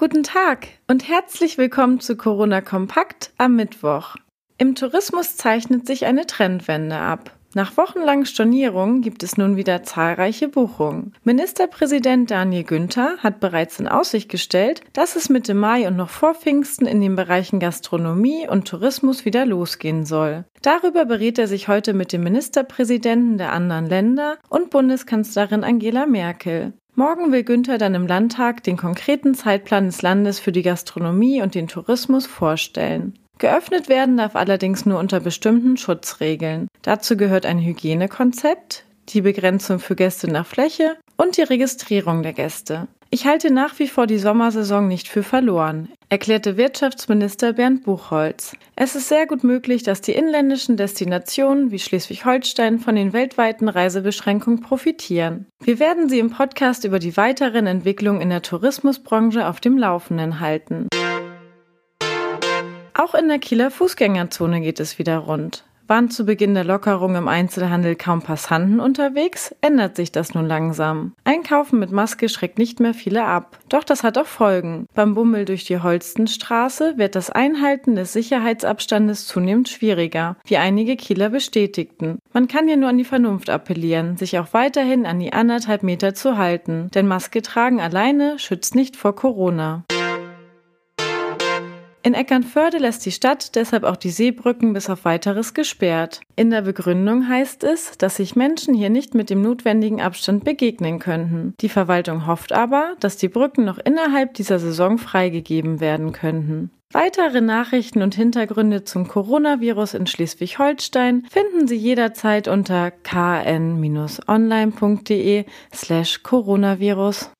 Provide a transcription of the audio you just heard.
Guten Tag und herzlich willkommen zu Corona Kompakt am Mittwoch. Im Tourismus zeichnet sich eine Trendwende ab. Nach wochenlangen Stornierungen gibt es nun wieder zahlreiche Buchungen. Ministerpräsident Daniel Günther hat bereits in Aussicht gestellt, dass es Mitte Mai und noch vor Pfingsten in den Bereichen Gastronomie und Tourismus wieder losgehen soll. Darüber berät er sich heute mit dem Ministerpräsidenten der anderen Länder und Bundeskanzlerin Angela Merkel. Morgen will Günther dann im Landtag den konkreten Zeitplan des Landes für die Gastronomie und den Tourismus vorstellen. Geöffnet werden darf allerdings nur unter bestimmten Schutzregeln. Dazu gehört ein Hygienekonzept, die Begrenzung für Gäste nach Fläche und die Registrierung der Gäste. Ich halte nach wie vor die Sommersaison nicht für verloren, erklärte Wirtschaftsminister Bernd Buchholz. Es ist sehr gut möglich, dass die inländischen Destinationen wie Schleswig-Holstein von den weltweiten Reisebeschränkungen profitieren. Wir werden Sie im Podcast über die weiteren Entwicklungen in der Tourismusbranche auf dem Laufenden halten. Auch in der Kieler Fußgängerzone geht es wieder rund. Waren zu Beginn der Lockerung im Einzelhandel kaum Passanten unterwegs, ändert sich das nun langsam. Einkaufen mit Maske schreckt nicht mehr viele ab. Doch das hat auch Folgen. Beim Bummel durch die Holstenstraße wird das Einhalten des Sicherheitsabstandes zunehmend schwieriger, wie einige Kieler bestätigten. Man kann hier nur an die Vernunft appellieren, sich auch weiterhin an die anderthalb Meter zu halten, denn Maske tragen alleine schützt nicht vor Corona. In Eckernförde lässt die Stadt deshalb auch die Seebrücken bis auf weiteres gesperrt. In der Begründung heißt es, dass sich Menschen hier nicht mit dem notwendigen Abstand begegnen könnten. Die Verwaltung hofft aber, dass die Brücken noch innerhalb dieser Saison freigegeben werden könnten. Weitere Nachrichten und Hintergründe zum Coronavirus in Schleswig-Holstein finden Sie jederzeit unter kn-online.de slash Coronavirus.